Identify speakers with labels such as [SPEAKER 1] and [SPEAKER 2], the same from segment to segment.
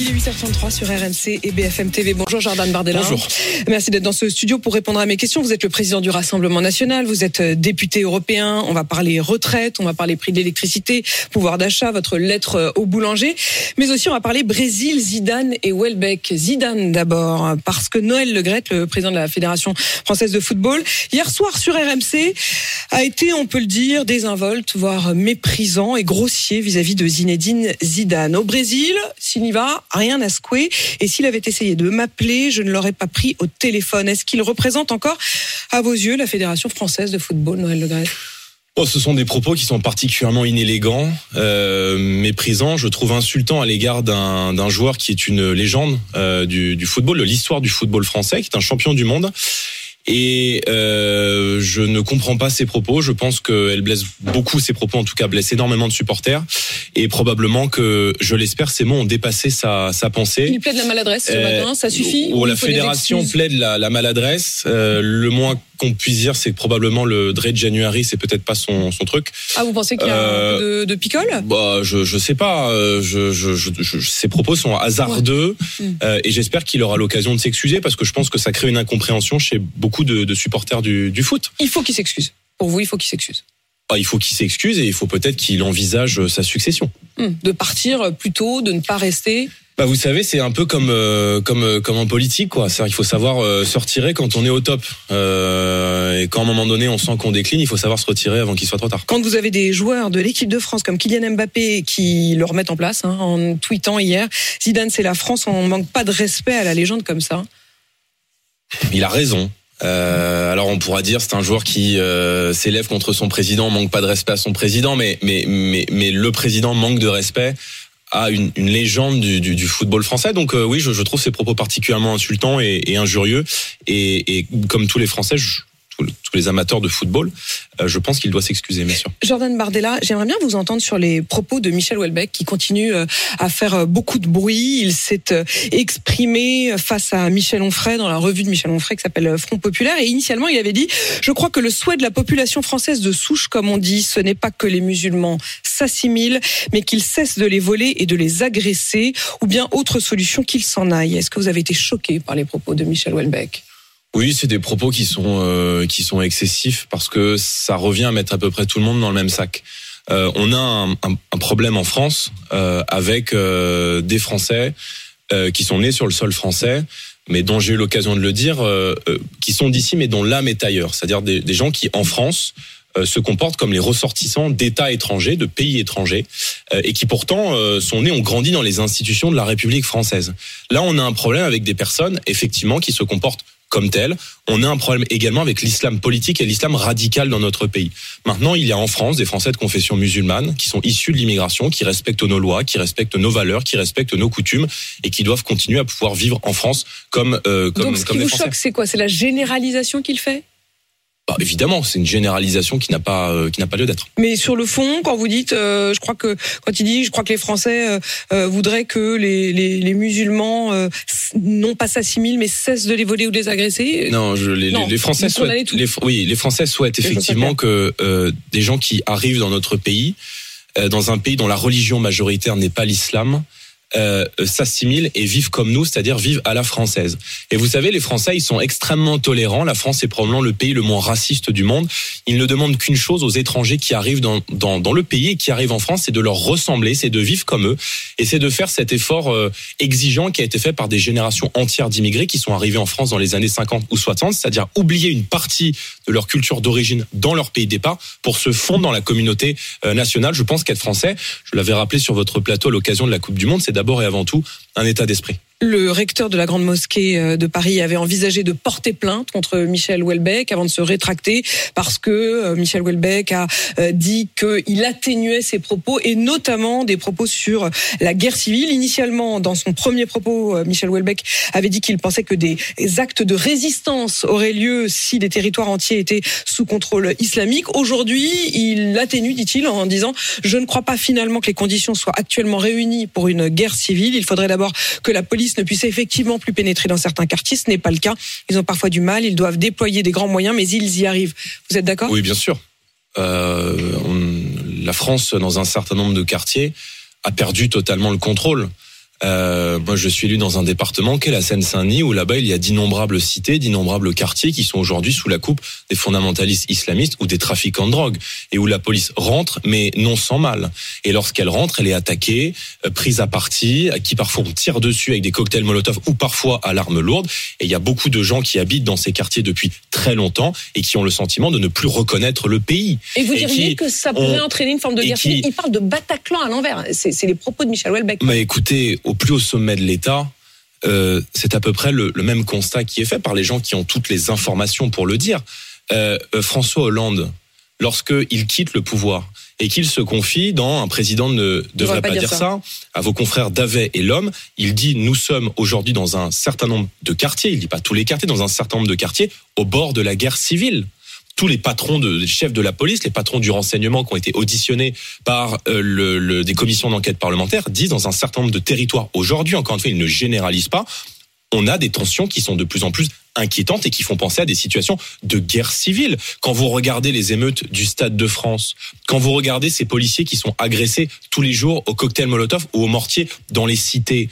[SPEAKER 1] Il est 8h33 sur RMC et BFM TV. Bonjour Jordan Bardella.
[SPEAKER 2] Bonjour.
[SPEAKER 1] Merci d'être dans ce studio pour répondre à mes questions. Vous êtes le président du Rassemblement national, vous êtes euh, député européen. On va parler retraite, on va parler prix de l'électricité, pouvoir d'achat, votre lettre euh, au boulanger. Mais aussi on va parler Brésil, Zidane et Welbeck. Zidane d'abord, parce que Noël Legrette, le président de la Fédération française de football, hier soir sur RMC, a été, on peut le dire, désinvolte, voire méprisant et grossier vis-à-vis de Zinedine Zidane. Au Brésil, s'il y va, rien à secouer. Et s'il avait essayé de m'appeler, je ne l'aurais pas pris au téléphone. Est-ce qu'il représente encore, à vos yeux, la Fédération française de football, Noël Le Gret
[SPEAKER 2] Oh, ce sont des propos qui sont particulièrement inélégants, euh, méprisants. Je trouve insultant à l'égard d'un joueur qui est une légende euh, du football, de l'histoire du football français, qui est un champion du monde. Et euh, je ne comprends pas ces propos. Je pense qu'elle blesse beaucoup ces propos, en tout cas blesse énormément de supporters. Et probablement que, je l'espère, ces mots ont dépassé sa, sa pensée.
[SPEAKER 1] Il plaide la maladresse ce
[SPEAKER 2] Euh,
[SPEAKER 1] matin, ça suffit
[SPEAKER 2] Ou la fédération plaide la, la maladresse. Euh, le moins qu'on puisse dire, c'est que probablement le Dre January, c'est peut-être pas son, son truc.
[SPEAKER 1] Ah, vous pensez qu'il y a un peu de, de picole?
[SPEAKER 2] Bah, je je sais pas. euh, Je, je, je, je- ces propos sont hasardeux euh, et j'espère qu'il aura l'occasion de s'excuser parce que je pense que ça crée une incompréhension chez beaucoup de, de supporters du, du foot.
[SPEAKER 1] Il faut qu'il s'excuse. Pour vous, il faut qu'il s'excuse.
[SPEAKER 2] Ah, il faut qu'il s'excuse et il faut peut-être qu'il envisage sa succession.
[SPEAKER 1] Hum, De partir plus tôt, de ne pas rester.
[SPEAKER 2] Bah, vous savez, c'est un peu comme euh, comme euh, comme en politique, quoi. Il faut savoir euh, se retirer quand on est au top. Euh, et quand à un moment donné on sent qu'on décline, il faut savoir se retirer avant qu'il soit trop tard.
[SPEAKER 1] Quand vous avez des joueurs de l'équipe de France comme Kylian Mbappé qui le remettent en place, hein, en tweetant hier, Zidane c'est la France, on manque pas de respect à la légende comme ça.
[SPEAKER 2] Il a raison. Euh, alors on pourra dire c'est un joueur qui euh, s'élève contre son président, manque pas de respect à son président, mais mais mais mais le président manque de respect à une, une légende du, du, du football français. Donc euh, oui, je, je trouve ces propos particulièrement insultants et, et injurieux. Et, et comme tous les Français, je- tous, les amateurs de football, euh, je pense qu'il doit s'excuser, bien sûr.
[SPEAKER 1] Jordan Bardella, j'aimerais bien vous entendre sur les propos de Michel Houellebecq qui continue euh, à faire euh, beaucoup de bruit. Il s'est exprimé face à Michel Onfray dans la revue de Michel Onfray qui s'appelle Front Populaire. Et initialement, il avait dit Je crois que le souhait de la population française de souche, comme on dit, ce n'est pas que les musulmans s'assimilent, mais qu'ils cessent de les voler et de les agresser, ou bien autre solution qu'ils s'en aillent. Est-ce que vous avez été choqué par les propos de Michel Houellebecq?
[SPEAKER 2] Oui, c'est des propos qui sont euh, qui sont excessifs parce que ça revient à mettre à peu près tout le monde dans le même sac. Euh, on a un, un- un problème en France euh, avec euh, des Français euh, qui sont nés sur le sol français, mais dont j'ai eu l'occasion de le dire, euh, qui sont d'ici mais dont l'âme est ailleurs. C'est-à-dire des, des gens qui en France se comportent comme les ressortissants d'États étrangers, de pays étrangers, et qui pourtant sont nés, ont grandi dans les institutions de la République française. Là, on a un problème avec des personnes, effectivement, qui se comportent comme telles. On a un problème également avec l'islam politique et l'islam radical dans notre pays. Maintenant, il y a en France des Français de confession musulmane qui sont issus de l'immigration, qui respectent nos lois, qui respectent nos valeurs, qui respectent nos coutumes et qui doivent continuer à pouvoir vivre en France comme euh, comme
[SPEAKER 1] Donc ce
[SPEAKER 2] comme
[SPEAKER 1] qui
[SPEAKER 2] des
[SPEAKER 1] vous
[SPEAKER 2] Français.
[SPEAKER 1] choque, c'est quoi? C'est la généralisation qu'il fait?
[SPEAKER 2] Bah, évidemment, c'est une généralisation qui n'a pas euh, qui n'a pas lieu d'être.
[SPEAKER 1] Mais sur le fond, quand vous dites, euh, je crois que quand il dit, je crois que les Français euh, voudraient que les, les, les musulmans non pas s'assimilent, mais cessent de les voler ou de les agresser.
[SPEAKER 2] Non, je, les,
[SPEAKER 1] Non,
[SPEAKER 2] les Français souhaitent, les, oui, les Français souhaitent effectivement que des gens qui arrivent dans notre pays, dans un pays dont la religion majoritaire n'est pas l'islam, euh, s'assimilent et vivent comme nous, c'est-à-dire vivent à la française. Et vous savez, les Français, ils sont extrêmement tolérants. La France est probablement le pays le moins raciste du monde. Ils ne demandent qu'une chose aux étrangers qui arrivent dans, dans, dans le pays et qui arrivent en France, c'est de leur ressembler, c'est de vivre comme eux, et c'est de faire cet effort euh, exigeant qui a été fait par des générations entières d'immigrés qui sont arrivés en France dans les années 50 ou 60, c'est-à-dire oublier une partie de leur culture d'origine dans leur pays de départ pour se fondre dans la communauté euh, nationale. Je pense qu'être français, je l'avais rappelé sur votre plateau à l'occasion de la Coupe du Monde, c'est d'abord et avant tout un état d'esprit.
[SPEAKER 1] Le recteur de la Grande Mosquée euh, de Paris avait envisagé de porter plainte contre Michel Houellebecq avant de se rétracter parce que euh, Michel Houellebecq a euh, dit qu'il atténuait ses propos et notamment des propos sur la guerre civile. Initialement, dans son premier propos, Michel Houellebecq avait dit qu'il pensait que des actes de résistance auraient lieu si des territoires entiers étaient sous contrôle islamique. Aujourd'hui, il atténue, dit-il, en disant je ne crois pas finalement que les conditions soient actuellement réunies pour une guerre civile. Il faudrait d'abord que la police ne puisse effectivement plus pénétrer dans certains quartiers. Ce n'est pas le cas. Ils ont parfois du mal. Ils doivent déployer des grands moyens, mais ils y arrivent. Vous êtes d'accord?
[SPEAKER 2] Oui, bien sûr. Euh, la France, dans un certain nombre de quartiers, a perdu totalement le contrôle. Euh, moi, je suis élu dans un département qu'est la Seine-Saint-Denis, où là-bas, il y a d'innombrables cités, d'innombrables quartiers qui sont aujourd'hui sous la coupe des fondamentalistes islamistes ou des trafiquants de drogue, et où la police rentre, mais non sans mal. Et lorsqu'elle rentre, elle est attaquée, euh, prise à partie, qui parfois on tire dessus avec des cocktails Molotov ou parfois à l'arme lourde. Et il y a beaucoup de gens qui habitent dans ces quartiers depuis très longtemps et qui ont le sentiment de ne plus reconnaître le pays.
[SPEAKER 1] Et vous
[SPEAKER 2] Et
[SPEAKER 1] diriez
[SPEAKER 2] qui
[SPEAKER 1] que ça pourrait entraîner une forme de guerre
[SPEAKER 2] qui-
[SPEAKER 1] civile Il parle de Bataclan à l'envers. C'est c'est les propos de Michel Houellebecq.
[SPEAKER 2] Bah écoutez, au plus haut sommet de l'État, euh, c'est à peu près le, le même constat qui est fait par les gens qui ont toutes les informations pour le dire. Euh, euh, François Hollande, lorsqu'il quitte le pouvoir et qu'il se confie dans un président ne devrait pas, dire, ça. à vos confrères d'Avet et l'homme, il dit nous sommes aujourd'hui dans un certain nombre de quartiers, il dit pas tous les quartiers, dans un certain nombre de quartiers au bord de la guerre civile. Tous les patrons de chefs de la police, les patrons du renseignement qui ont été auditionnés par euh, le, des commissions d'enquête parlementaires disent dans un certain nombre de territoires aujourd'hui, encore une fois, ils ne généralisent pas, on a des tensions qui sont de plus en plus inquiétantes et qui font penser à des situations de guerre civile. Quand vous regardez les émeutes du Stade de France, quand vous regardez ces policiers qui sont agressés tous les jours au cocktail Molotov ou au mortier dans les cités,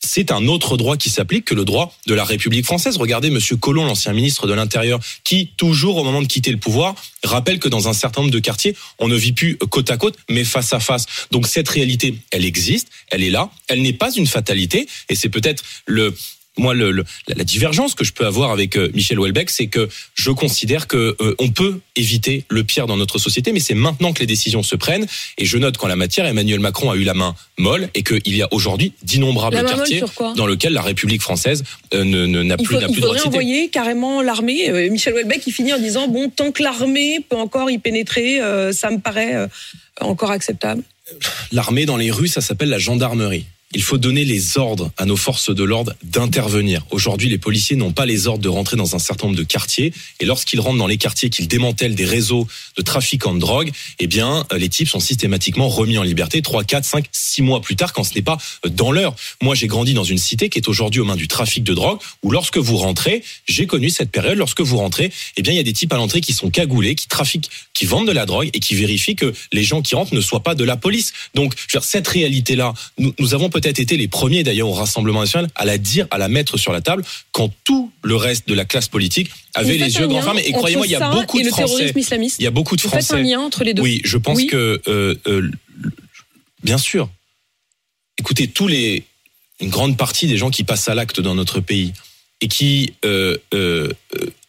[SPEAKER 2] c'est un autre droit qui s'applique que le droit de la République française. Regardez Monsieur Collomb, l'ancien ministre de l'Intérieur, qui, toujours au moment de quitter le pouvoir, rappelle que dans un certain nombre de quartiers, on ne vit plus côte à côte, mais face à face. Donc cette réalité, elle existe, elle est là, elle n'est pas une fatalité, et c'est peut-être le moi, le, le- la divergence que je peux avoir avec euh, Michel Houellebecq, c'est que je considère que euh, on peut éviter le pire dans notre société, mais c'est maintenant que les décisions se prennent. Et je note qu'en la matière, Emmanuel Macron a eu la main molle et qu'il y a aujourd'hui d'innombrables quartiers dans lesquels la République française euh, ne- n'a
[SPEAKER 1] Il,
[SPEAKER 2] plus, n'a
[SPEAKER 1] il
[SPEAKER 2] plus de droit
[SPEAKER 1] faudrait envoyer carrément l'armée. Michel Houellebecq, il finit en disant bon, tant que l'armée peut encore y pénétrer, euh, ça me paraît encore acceptable.
[SPEAKER 2] L'armée dans les rues, ça s'appelle la gendarmerie. Il faut donner les ordres à nos forces de l'ordre d'intervenir. Aujourd'hui, les policiers n'ont pas les ordres de rentrer dans un certain nombre de quartiers. Et lorsqu'ils rentrent dans les quartiers, qu'ils démantèlent des réseaux de trafiquants de drogue, eh bien, euh, les types sont systématiquement remis en liberté 3, 4, 5, 6 mois plus tard quand ce n'est pas euh, dans l'heure. Moi, j'ai grandi dans une cité qui est aujourd'hui aux mains du trafic de drogue où lorsque vous rentrez, j'ai connu cette période, lorsque vous rentrez, eh bien, il y a des types à l'entrée qui sont cagoulés, qui trafiquent, qui vendent de la drogue et qui vérifient que les gens qui rentrent ne soient pas de la police. Donc, cette réalité-là, nous, nous avons peut-être été les premiers d'ailleurs au Rassemblement national à la dire, à la mettre sur la table, quand tout le reste de la classe politique avait les yeux grands fermés. Et croyez-moi, il y a beaucoup de Français. Il y a beaucoup de
[SPEAKER 1] Vous faites un
[SPEAKER 2] Français.
[SPEAKER 1] lien entre les deux.
[SPEAKER 2] Oui, je pense
[SPEAKER 1] Oui.
[SPEAKER 2] que, euh, euh, bien sûr. Écoutez, tous les, une grande partie des gens qui passent à l'acte dans notre pays et qui, euh,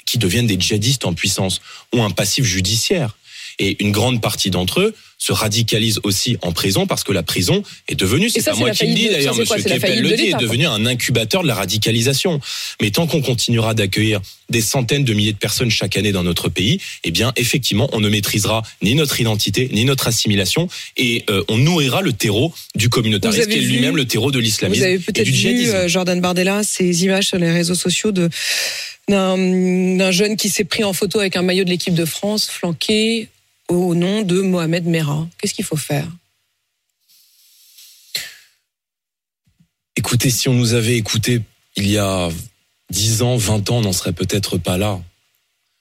[SPEAKER 2] qui deviennent des djihadistes en puissance ont un passif judiciaire. Et une grande partie d'entre eux se radicalisent aussi en prison parce que la prison est devenue, c'est pas moi qui le dis d'ailleurs, Keppel
[SPEAKER 1] faillite
[SPEAKER 2] le dit, est devenu un incubateur de la radicalisation. Mais tant qu'on continuera d'accueillir des centaines de milliers de personnes chaque année dans notre pays, eh bien, effectivement, on ne maîtrisera ni notre identité, ni notre assimilation, et euh, on nourrira le terreau du communautarisme, qui est lui-même le terreau de l'islamisme
[SPEAKER 1] Vous avez peut-être vu, euh, Jordan Bardella, ces images sur les réseaux sociaux de d'un jeune qui s'est pris en photo avec un maillot de l'équipe de France, flanqué au nom de Mohamed Merah. Qu'est-ce qu'il faut faire?
[SPEAKER 2] Écoutez, si on nous avait écouté il y a 10 ans, 20 ans, on n'en serait peut-être pas là.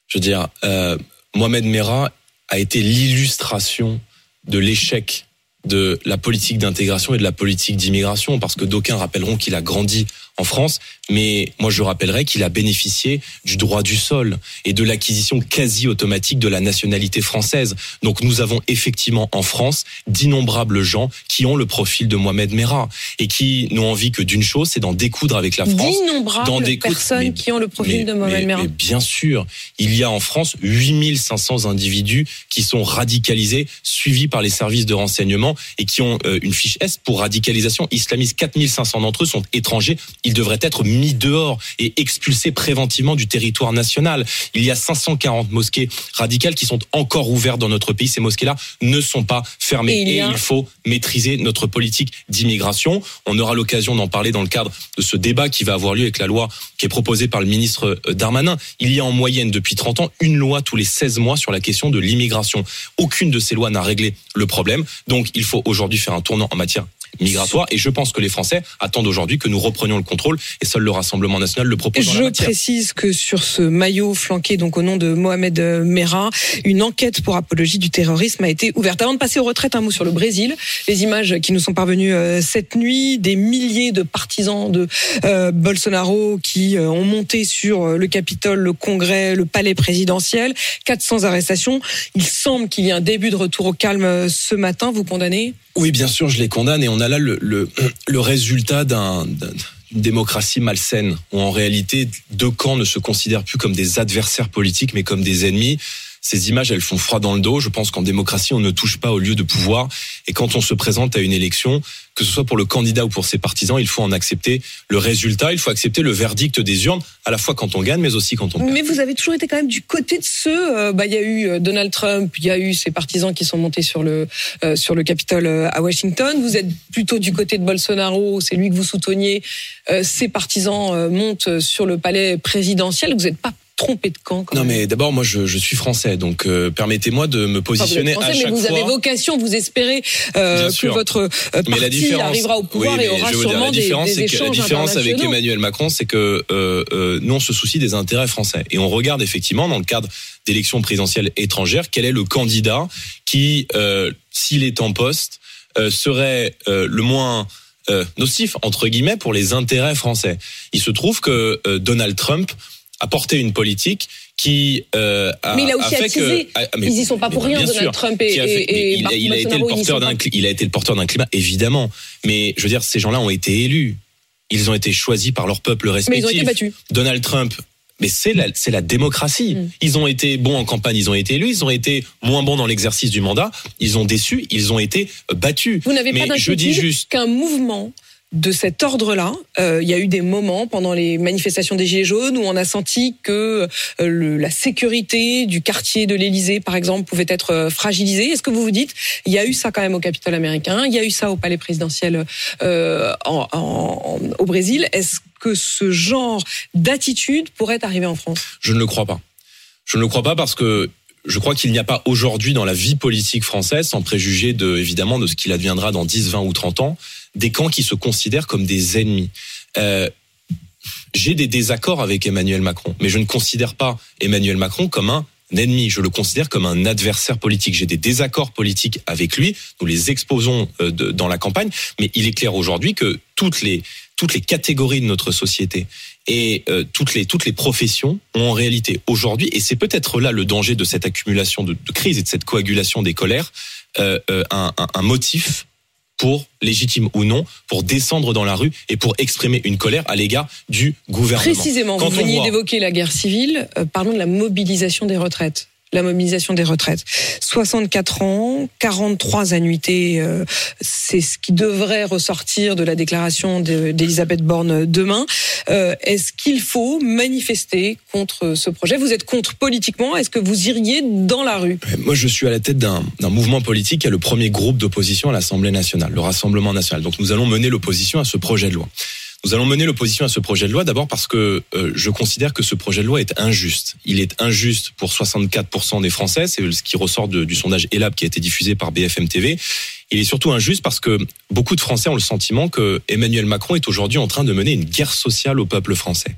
[SPEAKER 2] Je veux dire, euh, Mohamed Merah a été l'illustration de l'échec de la politique d'intégration et de la politique d'immigration, parce que d'aucuns rappelleront qu'il a grandi en France, mais moi je rappellerai qu'il a bénéficié du droit du sol et de l'acquisition quasi automatique de la nationalité française. Donc nous avons effectivement en France d'innombrables gens qui ont le profil de Mohamed Merah et qui n'ont envie que d'une chose, c'est d'en découdre avec la France.
[SPEAKER 1] D'innombrables personnes
[SPEAKER 2] mais-
[SPEAKER 1] qui ont le profil
[SPEAKER 2] Mais-
[SPEAKER 1] de Mohamed
[SPEAKER 2] mais-
[SPEAKER 1] Merah.
[SPEAKER 2] bien sûr, il y a en France 8500 individus qui sont radicalisés, suivis par les services de renseignement et qui ont euh, une fiche S pour radicalisation islamiste. 4500 d'entre eux sont étrangers. Ils devraient être mis dehors et expulsés préventivement du territoire national. Il y a 540 mosquées radicales qui sont encore ouvertes dans notre pays. Ces mosquées-là ne sont pas fermées.
[SPEAKER 1] Et il
[SPEAKER 2] Et il faut maîtriser notre politique d'immigration. On aura l'occasion d'en parler dans le cadre de ce débat qui va avoir lieu avec la loi qui est proposée par le ministre euh, Darmanin. Il y a en moyenne depuis 30 ans une loi tous les 16 mois sur la question de l'immigration. Aucune de ces lois n'a réglé le problème. Donc il faut aujourd'hui faire un tournant en matière migratoire. Et je pense que les Français attendent aujourd'hui que nous reprenions le contrôle et seul le Rassemblement national le propose. Dans
[SPEAKER 1] Je
[SPEAKER 2] la
[SPEAKER 1] précise que sur ce maillot flanqué donc au nom de Mohamed Merah, une enquête pour apologie du terrorisme a été ouverte. Avant de passer aux retraites, un mot sur le Brésil. Les images qui nous sont parvenues euh, cette nuit, des milliers de partisans de euh, Bolsonaro qui euh, ont monté sur euh, le Capitole, le Congrès, le palais présidentiel. 400 arrestations. Il semble qu'il y ait un début de retour au calme euh, ce matin. Vous condamnez
[SPEAKER 2] Oui, bien sûr, je les condamne et on a là le, le, résultat d'un d'une démocratie malsaine où en réalité deux camps ne se considèrent plus comme des adversaires politiques mais comme des ennemis. Ces images, elles font froid dans le dos. Je pense qu'en démocratie, on ne touche pas au lieu de pouvoir. Et quand on se présente à une élection, que ce soit pour le candidat ou pour ses partisans, il faut en accepter le résultat. Il faut accepter le verdict des urnes, à la fois quand on gagne, mais aussi quand on perd.
[SPEAKER 1] Mais vous avez toujours été quand même du côté de ceux. euh, bah, il y a eu euh, Donald Trump, il y a eu ses partisans qui sont montés sur le euh, sur le Capitole à Washington. Vous êtes plutôt du côté de Bolsonaro, c'est lui que vous souteniez. Ses partisans montent sur le palais présidentiel. Vous n'êtes pas trompé de camp. Quand
[SPEAKER 2] Non,
[SPEAKER 1] même.
[SPEAKER 2] mais d'abord, moi, je, je suis français, donc euh, permettez-moi de me
[SPEAKER 1] Enfin, vous êtes
[SPEAKER 2] positionner
[SPEAKER 1] français,
[SPEAKER 2] à
[SPEAKER 1] mais
[SPEAKER 2] chaque
[SPEAKER 1] vous
[SPEAKER 2] fois.
[SPEAKER 1] avez vocation, vous espérez euh, que votre euh,
[SPEAKER 2] Mais la
[SPEAKER 1] parti
[SPEAKER 2] différence,
[SPEAKER 1] arrivera au pouvoir
[SPEAKER 2] oui,
[SPEAKER 1] et
[SPEAKER 2] mais
[SPEAKER 1] aura
[SPEAKER 2] veux dire,
[SPEAKER 1] sûrement
[SPEAKER 2] la
[SPEAKER 1] des,
[SPEAKER 2] différence,
[SPEAKER 1] des
[SPEAKER 2] c'est que la différence avec. Emmanuel Macron, c'est que euh, euh, nous on se soucie des intérêts français et on regarde effectivement dans le cadre d'élections présidentielles étrangères quel est le candidat qui, euh, s'il est en poste, euh, serait euh, le moins euh, nocif entre guillemets pour les intérêts français. Il se trouve que euh, Donald Trump a porté une politique qui euh, a,
[SPEAKER 1] Mais il a aussi
[SPEAKER 2] fait
[SPEAKER 1] attisé.
[SPEAKER 2] que ah, mais-
[SPEAKER 1] Ils y sont pas pour
[SPEAKER 2] mais
[SPEAKER 1] rien, Donald
[SPEAKER 2] sûr.
[SPEAKER 1] Trump et,
[SPEAKER 2] Qui a fait-
[SPEAKER 1] et, et
[SPEAKER 2] mais il, a, il a été le porteur d'un il a été le porteur d'un climat évidemment mais je veux dire ces gens-là ont été élus ils ont été choisis par leur peuple
[SPEAKER 1] Mais
[SPEAKER 2] respectif
[SPEAKER 1] ils ont été battus.
[SPEAKER 2] Donald Trump mais c'est la, c'est la démocratie.
[SPEAKER 1] Mm.
[SPEAKER 2] Ils ont été bons en campagne, ils ont été élus, ils ont été moins bons dans l'exercice du mandat, ils ont déçu, ils ont été battus.
[SPEAKER 1] Vous n'avez pas
[SPEAKER 2] Mais je dis
[SPEAKER 1] d'inquiétude
[SPEAKER 2] juste,
[SPEAKER 1] qu'un mouvement de cet ordre-là, euh, il y a eu des moments pendant les manifestations des Gilets jaunes où on a senti que euh, la sécurité du quartier de l'Élysée, par exemple, pouvait être euh, fragilisée. Est-ce que vous vous dites, il y a eu ça quand même au Capitole américain, il y a eu ça au Palais présidentiel en- en- au Brésil? Est-ce que ce genre d'attitude pourrait arriver en France?
[SPEAKER 2] Je ne le crois pas. Je ne le crois pas parce que je crois qu'il n'y a pas aujourd'hui dans la vie politique française, sans préjuger de, évidemment de ce qu'il adviendra dans 10, 20 ou 30 ans, des camps qui se considèrent comme des ennemis. Euh, j'ai des désaccords avec Emmanuel Macron, mais je ne considère pas Emmanuel Macron comme un ennemi, je le considère comme un adversaire politique. J'ai des désaccords politiques avec lui, nous les exposons euh, dans la campagne, mais il est clair aujourd'hui que toutes les toutes les catégories de notre société et euh, toutes les toutes les professions ont en réalité aujourd'hui, et c'est peut-être là le danger de cette accumulation de, de crise et de cette coagulation des colères, un motif pour, légitime ou non, pour descendre dans la rue et pour exprimer une colère à l'égard du gouvernement.
[SPEAKER 1] Précisément,
[SPEAKER 2] Quand
[SPEAKER 1] vous veniez d'évoquer la guerre civile, euh, parlons de la mobilisation des retraites. La mobilisation des retraites. 64 ans, 43 annuités, euh, c'est ce qui devrait ressortir de la déclaration de- d'Elisabeth Borne demain. Euh, Est-ce qu'il faut manifester contre ce projet? Vous êtes contre politiquement Est-ce que vous iriez dans la rue?
[SPEAKER 2] Moi, je suis à la tête d'un mouvement politique qui est le premier groupe d'opposition à l'Assemblée nationale, le Rassemblement national. Donc, nous allons mener l'opposition à ce projet de loi. Nous allons mener l'opposition à ce projet de loi d'abord parce que euh, je considère que ce projet de loi est injuste. Il est injuste pour 64% des Français, c'est ce qui ressort de- du sondage ELAB qui a été diffusé par BFM TV. Il est surtout injuste parce que beaucoup de Français ont le sentiment que Emmanuel Macron est aujourd'hui en train de mener une guerre sociale au peuple français.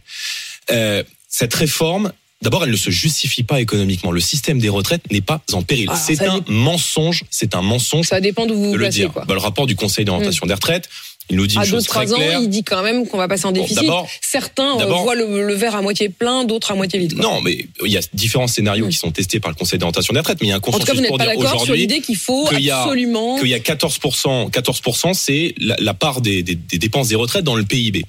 [SPEAKER 2] Euh, cette réforme, d'abord, elle ne se justifie pas économiquement. Le système des retraites n'est pas en péril.
[SPEAKER 1] Ah,
[SPEAKER 2] c'est un mensonge. C'est un mensonge
[SPEAKER 1] Ça dépend d'où vous vous
[SPEAKER 2] de le
[SPEAKER 1] placez.
[SPEAKER 2] dire.
[SPEAKER 1] Quoi.
[SPEAKER 2] Bah, le rapport du Conseil d'orientation des retraites, il nous dit
[SPEAKER 1] À
[SPEAKER 2] une chose très
[SPEAKER 1] 2-3 ans,
[SPEAKER 2] claire.
[SPEAKER 1] il dit quand même qu'on va passer en
[SPEAKER 2] Bon,
[SPEAKER 1] déficit.
[SPEAKER 2] d'abord-
[SPEAKER 1] Certains voient le, le verre à moitié plein, d'autres à moitié vide. quoi.
[SPEAKER 2] Non, mais il y a différents scénarios qui sont testés par le Conseil d'orientation des retraites, mais il y a un
[SPEAKER 1] En tout
[SPEAKER 2] consensus
[SPEAKER 1] cas, vous n'êtes
[SPEAKER 2] pour
[SPEAKER 1] pas
[SPEAKER 2] dire
[SPEAKER 1] d'accord sur
[SPEAKER 2] aujourd'hui
[SPEAKER 1] l'idée qu'il faut absolument.
[SPEAKER 2] qu'il y a 14%, 14% c'est la, la part des, des- des dépenses des retraites dans le PIB.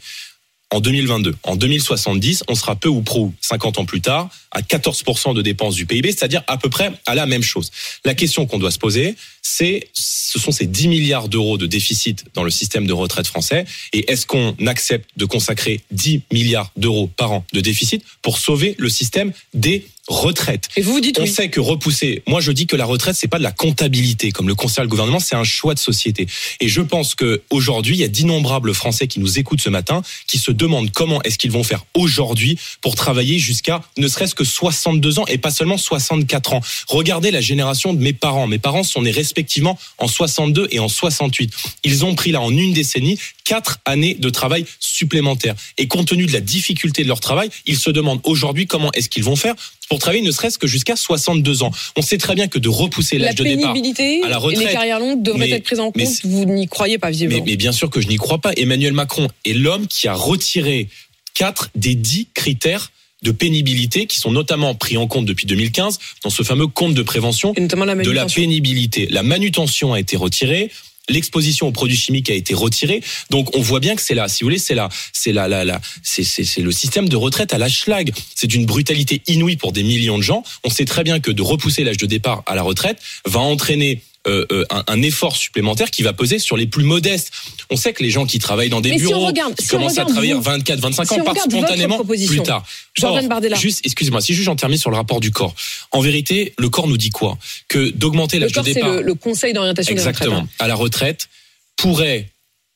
[SPEAKER 2] En 2022, en 2070, on sera peu ou prou 50 ans plus tard à 14% de dépenses du PIB, c'est-à-dire à peu près à la même chose. La question qu'on doit se poser, c'est ce sont ces 10 milliards d'euros de déficit dans le système de retraite français et est-ce qu'on accepte de consacrer 10 milliards d'euros par an de déficit pour sauver le système des retraite.
[SPEAKER 1] Et vous vous dites
[SPEAKER 2] On
[SPEAKER 1] oui.
[SPEAKER 2] sait que repousser, moi je dis que la retraite c'est pas de la comptabilité comme le conseil le gouvernement, c'est un choix de société. Et je pense que aujourd'hui il y a d'innombrables Français qui nous écoutent ce matin, qui se demandent comment est-ce qu'ils vont faire aujourd'hui pour travailler jusqu'à ne serait-ce que 62 ans et pas seulement 64 ans. Regardez la génération de mes parents. Mes parents sont nés respectivement en 62 et en 68. Ils ont pris là en une décennie quatre années de travail supplémentaires. Et compte tenu de la difficulté de leur travail, ils se demandent aujourd'hui comment est-ce qu'ils vont faire pour travailler ne serait-ce que jusqu'à 62 ans. On sait très bien que de repousser l'âge de départ à la
[SPEAKER 1] et
[SPEAKER 2] retraite.
[SPEAKER 1] les carrières longues devraient
[SPEAKER 2] Mais-
[SPEAKER 1] être prises en compte. Vous n'y croyez pas, visiblement.
[SPEAKER 2] mais, mais bien sûr que je n'y crois pas. Emmanuel Macron est l'homme qui a retiré quatre des dix critères de pénibilité qui sont notamment pris en compte depuis 2015 dans ce fameux compte de prévention
[SPEAKER 1] Et notamment la
[SPEAKER 2] de la pénibilité. La manutention a été retirée. L'exposition aux produits chimiques a été retirée, donc on voit bien que c'est là, si vous voulez, c'est là, c'est là, là, là, c'est le système de retraite à la schlag. C'est une brutalité inouïe pour des millions de gens. On sait très bien que de repousser l'âge de départ à la retraite va entraîner euh, euh, un, un effort supplémentaire qui va peser sur les plus modestes. On sait que les gens qui travaillent dans des
[SPEAKER 1] Mais si
[SPEAKER 2] bureaux,
[SPEAKER 1] regarde-
[SPEAKER 2] qui
[SPEAKER 1] si
[SPEAKER 2] commencent à travailler à
[SPEAKER 1] vous-
[SPEAKER 2] 24, 25
[SPEAKER 1] si
[SPEAKER 2] ans, partent spontanément plus tard. Or. Juste, excusez-moi, si juste j'en termine sur le rapport du corps. En vérité, le corps nous dit quoi? Que d'augmenter l'âge de départ
[SPEAKER 1] le, le conseil d'orientation des retraites.
[SPEAKER 2] exactement
[SPEAKER 1] hein.
[SPEAKER 2] à la retraite pourrait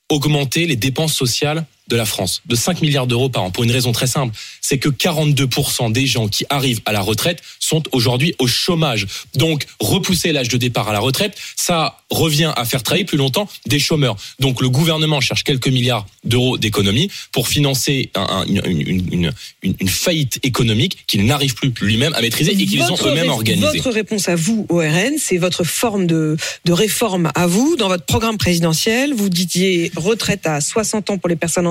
[SPEAKER 2] augmenter les dépenses sociales de la France de 5 milliards d'euros par an pour une raison très simple, c'est que 42% des gens qui arrivent à la retraite sont aujourd'hui au chômage. Donc repousser l'âge de départ à la retraite, ça revient à faire travailler plus longtemps des chômeurs. Donc le gouvernement cherche quelques milliards d'euros d'économies pour financer un- un- une, faillite économique qu'il n'arrive plus lui-même à maîtriser et qu'ils ont eux-mêmes organisée.
[SPEAKER 1] Votre réponse à vous, au RN, c'est votre forme de, de réforme à vous. Dans votre programme présidentiel, vous disiez retraite à 60 ans pour les personnes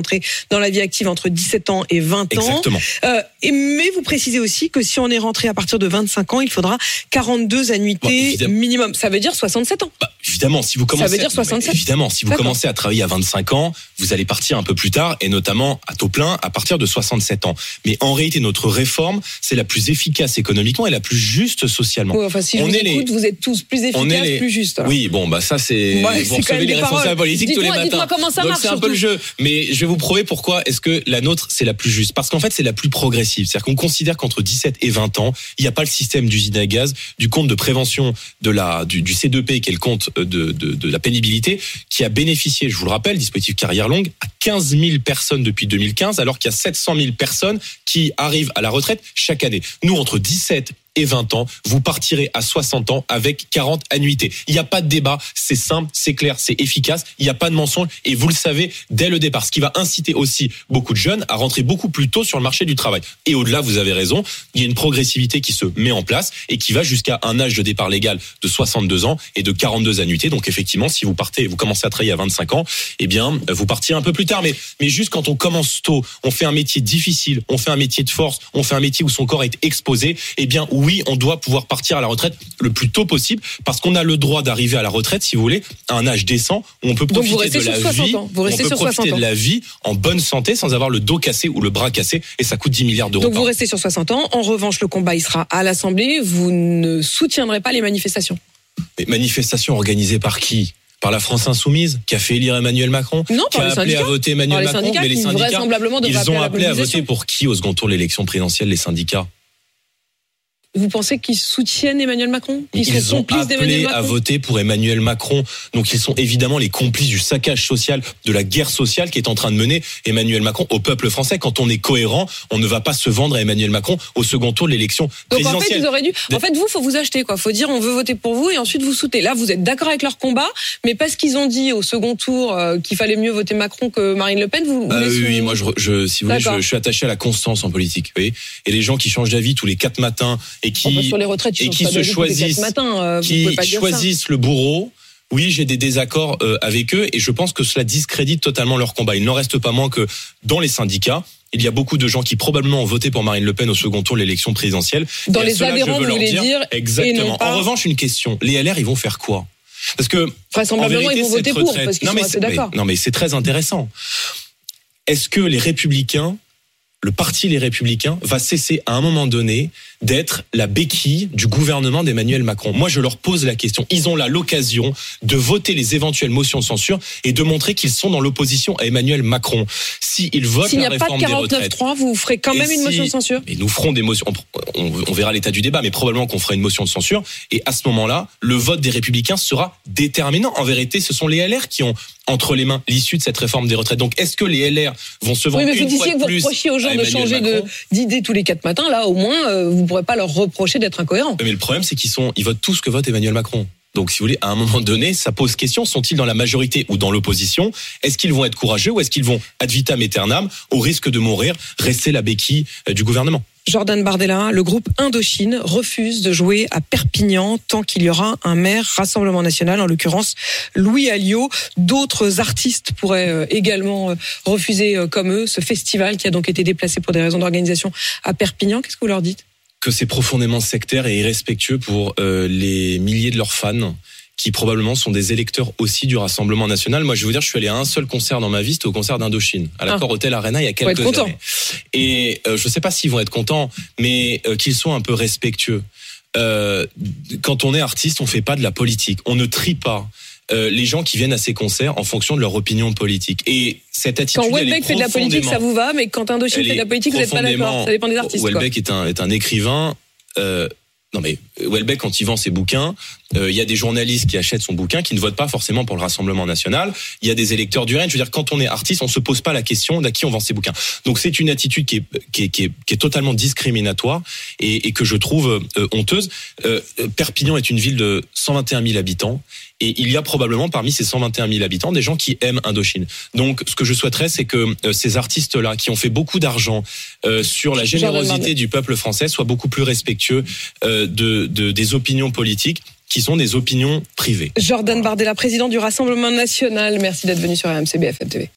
[SPEAKER 1] dans la vie active entre 17 ans et 20 ans.
[SPEAKER 2] Exactement.
[SPEAKER 1] Euh, et- mais vous précisez aussi que si on est rentré à partir de 25 ans, il faudra 42
[SPEAKER 2] Bon,
[SPEAKER 1] annuités minimum. Ça veut dire 67 ans.
[SPEAKER 2] Bah, évidemment, si vous commencez,
[SPEAKER 1] veut dire 67.
[SPEAKER 2] évidemment, si vous commencez à travailler à 25 ans, vous allez partir un peu plus tard, et notamment à taux plein à partir de 67 ans. Mais en réalité, notre réforme, c'est la plus efficace économiquement et la plus juste socialement.
[SPEAKER 1] Enfin, si je
[SPEAKER 2] On
[SPEAKER 1] vous
[SPEAKER 2] est les-
[SPEAKER 1] écoute, vous êtes tous plus efficaces,
[SPEAKER 2] les-
[SPEAKER 1] plus justes.
[SPEAKER 2] Oui, bon, bah ça c'est
[SPEAKER 1] Ouais,
[SPEAKER 2] vous recevez les responsables politiques tous les matins.
[SPEAKER 1] comment ça
[SPEAKER 2] Donc
[SPEAKER 1] marche,
[SPEAKER 2] c'est un peu le jeu. Mais je vais vous prouver pourquoi est-ce que la nôtre c'est la plus juste? Parce qu'en fait c'est la plus progressive. C'est-à-dire qu'on considère qu'entre 17 et 20 ans, il n'y a pas le système d'usine à gaz, du compte de prévention du, du C2P qui est le compte de, de, la pénibilité, qui a bénéficié, je vous le rappelle, dispositif carrière longue, 15 000 personnes depuis 2015, alors qu'il y a 700 000 personnes qui arrivent à la retraite chaque année. Nous, entre 17 et 20 ans, vous partirez à 60 ans avec 40 annuités. Il n'y a pas de débat, c'est simple, c'est clair, c'est efficace, il n'y a pas de mensonge et vous le savez dès le départ. Ce qui va inciter aussi beaucoup de jeunes à rentrer beaucoup plus tôt sur le marché du travail. Et au-delà, vous avez raison, il y a une progressivité qui se met en place et qui va jusqu'à un âge de départ légal de 62 ans et de 42 annuités. Donc effectivement, si vous partez, vous commencez à travailler à 25 ans, eh bien, vous partirez un peu plus tard. Mais, mais juste quand on commence tôt, on fait un métier difficile, on fait un métier de force, on fait un métier où son corps est exposé, eh bien, oui, on doit pouvoir partir à la retraite le plus tôt possible parce qu'on a le droit d'arriver à la retraite, si vous voulez, à un âge décent où on peut
[SPEAKER 1] vous
[SPEAKER 2] profiter de la
[SPEAKER 1] sur 60
[SPEAKER 2] vie,
[SPEAKER 1] ans. Vous
[SPEAKER 2] on
[SPEAKER 1] restez
[SPEAKER 2] peut
[SPEAKER 1] sur
[SPEAKER 2] profiter
[SPEAKER 1] 60 ans.
[SPEAKER 2] de la vie en bonne santé sans avoir le dos cassé ou le bras cassé et ça coûte 10 milliards d'euros
[SPEAKER 1] Donc vous restez sur 60 ans. En revanche, le combat, il sera à l'Assemblée. Vous ne soutiendrez pas les manifestations.
[SPEAKER 2] Mais manifestation organisée par qui? Par la France insoumise, qui a fait élire Emmanuel Macron,
[SPEAKER 1] Non,
[SPEAKER 2] qui a appelé à voter Emmanuel Macron, mais les syndicats, ils ont appelé à voter pour qui au second tour de l'élection présidentielle, les syndicats?
[SPEAKER 1] Vous pensez qu'ils soutiennent Emmanuel Macron? Ils,
[SPEAKER 2] Ils
[SPEAKER 1] sont
[SPEAKER 2] ont
[SPEAKER 1] complices
[SPEAKER 2] appelé à
[SPEAKER 1] Macron?
[SPEAKER 2] voter pour Emmanuel Macron. Donc ils sont évidemment les complices du saccage social, de la guerre sociale qui est en train de mener Emmanuel Macron au peuple français. Quand on est cohérent, on ne va pas se vendre à Emmanuel Macron au second tour de l'élection
[SPEAKER 1] Donc en fait,
[SPEAKER 2] présidentielle.
[SPEAKER 1] ils auraient dû. En fait, vous, faut vous acheter quoi. Faut dire, on veut voter pour vous et ensuite vous soutenez. Là, vous êtes d'accord avec leur combat, mais parce qu'ils ont dit au second tour euh, qu'il fallait mieux voter Macron que Marine Le Pen, vous. vous
[SPEAKER 2] Ah
[SPEAKER 1] les
[SPEAKER 2] oui, oui, moi, je, je- si vous voulez, je, je suis attaché à la constance en politique. Vous voyez et les gens qui changent d'avis tous les quatre matins et qui,
[SPEAKER 1] sur les retraites, ils
[SPEAKER 2] et
[SPEAKER 1] changent
[SPEAKER 2] qui
[SPEAKER 1] pas
[SPEAKER 2] se choisissent-
[SPEAKER 1] euh,
[SPEAKER 2] qui
[SPEAKER 1] dire
[SPEAKER 2] choisissent le bourreau. Oui, j'ai des désaccords euh, avec eux et je pense que cela discrédite totalement leur combat. Il n'en reste pas moins que dans les syndicats, il y a beaucoup de gens qui probablement ont voté pour Marine Le Pen au second tour de l'élection présidentielle.
[SPEAKER 1] Dans
[SPEAKER 2] Et
[SPEAKER 1] les
[SPEAKER 2] cela, je
[SPEAKER 1] adhérents,
[SPEAKER 2] veux
[SPEAKER 1] vous voulez dire, et
[SPEAKER 2] Exactement.
[SPEAKER 1] pas-
[SPEAKER 2] En revanche, une question. Les LR, ils vont faire quoi? Parce que
[SPEAKER 1] Vraisemblablement,
[SPEAKER 2] en vérité,
[SPEAKER 1] ils vont voter pour parce qu'ils sont assez d'accord.
[SPEAKER 2] Non, mais c'est très intéressant. Est-ce que les républicains le parti Les Républicains va cesser à un moment donné d'être la béquille du gouvernement d'Emmanuel Macron. Moi, je leur pose la question. Ils ont là l'occasion de voter les éventuelles motions de censure et de montrer qu'ils sont dans l'opposition à Emmanuel Macron. S'ils votent
[SPEAKER 1] S'il n'y
[SPEAKER 2] la
[SPEAKER 1] a pas de
[SPEAKER 2] réforme des retraites,
[SPEAKER 1] 49.3, vous ferez quand même une
[SPEAKER 2] si-
[SPEAKER 1] motion de censure?
[SPEAKER 2] Et nous ferons des motions. On, on verra l'état du débat, mais probablement qu'on fera une motion de censure. Et à ce moment-là, le vote des Républicains sera déterminant. En vérité, ce sont les LR qui ont entre les mains l'issue de cette réforme des retraites. Donc, est-ce que les LR vont se
[SPEAKER 1] Oui,
[SPEAKER 2] vendre
[SPEAKER 1] mais vous
[SPEAKER 2] une fois
[SPEAKER 1] que vous reprochiez aux gens de changer d'idée tous les quatre matins. Là, au moins, euh, vous ne pourrez pas leur reprocher d'être incohérents.
[SPEAKER 2] Mais le problème, c'est qu'ils sont, ils votent tous ce que vote Emmanuel Macron. Donc, si vous voulez, à un moment donné, ça pose question. Sont-ils dans la majorité ou dans l'opposition? Est-ce qu'ils vont être courageux ou est-ce qu'ils vont ad vitam aeternam, au risque de mourir, rester la béquille euh, du gouvernement?
[SPEAKER 1] Jordan Bardella, le groupe Indochine refuse de jouer à Perpignan tant qu'il y aura un maire Rassemblement National, en l'occurrence Louis Alliot. D'autres artistes pourraient euh, également euh, refuser euh, comme eux ce festival qui a donc été déplacé pour des raisons d'organisation à Perpignan. Qu'est-ce que vous leur dites?
[SPEAKER 2] Que c'est profondément sectaire et irrespectueux pour les milliers de leurs fans qui probablement sont des électeurs aussi du Rassemblement National. Moi, je vais vous dire, je suis allé à un seul concert dans ma vie, c'était au concert d'Indochine, à l'accord Hotel Arena il y a
[SPEAKER 1] être
[SPEAKER 2] quelques
[SPEAKER 1] content.
[SPEAKER 2] années. Et euh, je sais pas s'ils vont être contents, mais euh, qu'ils soient un peu respectueux. Euh, quand on est artiste, on fait pas de la politique, on ne trie pas. euh, les gens qui viennent à ces concerts en fonction de leur opinion politique. Et cette attitude,
[SPEAKER 1] Quand Welbeck fait de la politique, ça vous va, mais quand Indochine fait de la politique, vous n'êtes pas d'accord. Ça dépend des artistes.
[SPEAKER 2] Welbeck est un, est un écrivain. Euh, non mais Welbeck quand il vend ses bouquins, euh, il y a des journalistes qui achètent son bouquin qui ne votent pas forcément pour le Rassemblement national. Il y a des électeurs du RN. Je veux dire, quand on est artiste, on se pose pas la question d'à qui on vend ses bouquins. Donc c'est une attitude qui est, qui est, qui est, qui est totalement discriminatoire et, et que je trouve euh, honteuse. Euh, Perpignan est une ville de 121 000 habitants. Et il y a probablement parmi ces 121 000 habitants des gens qui aiment Indochine. Donc, ce que je souhaiterais, c'est que euh, ces artistes-là, qui ont fait beaucoup d'argent euh, sur la générosité du peuple français, soient beaucoup plus respectueux euh, de, de- des opinions politiques qui sont des opinions privées.
[SPEAKER 1] Jordan Bardella, président du Rassemblement National. Merci d'être venu sur RMC BFM TV.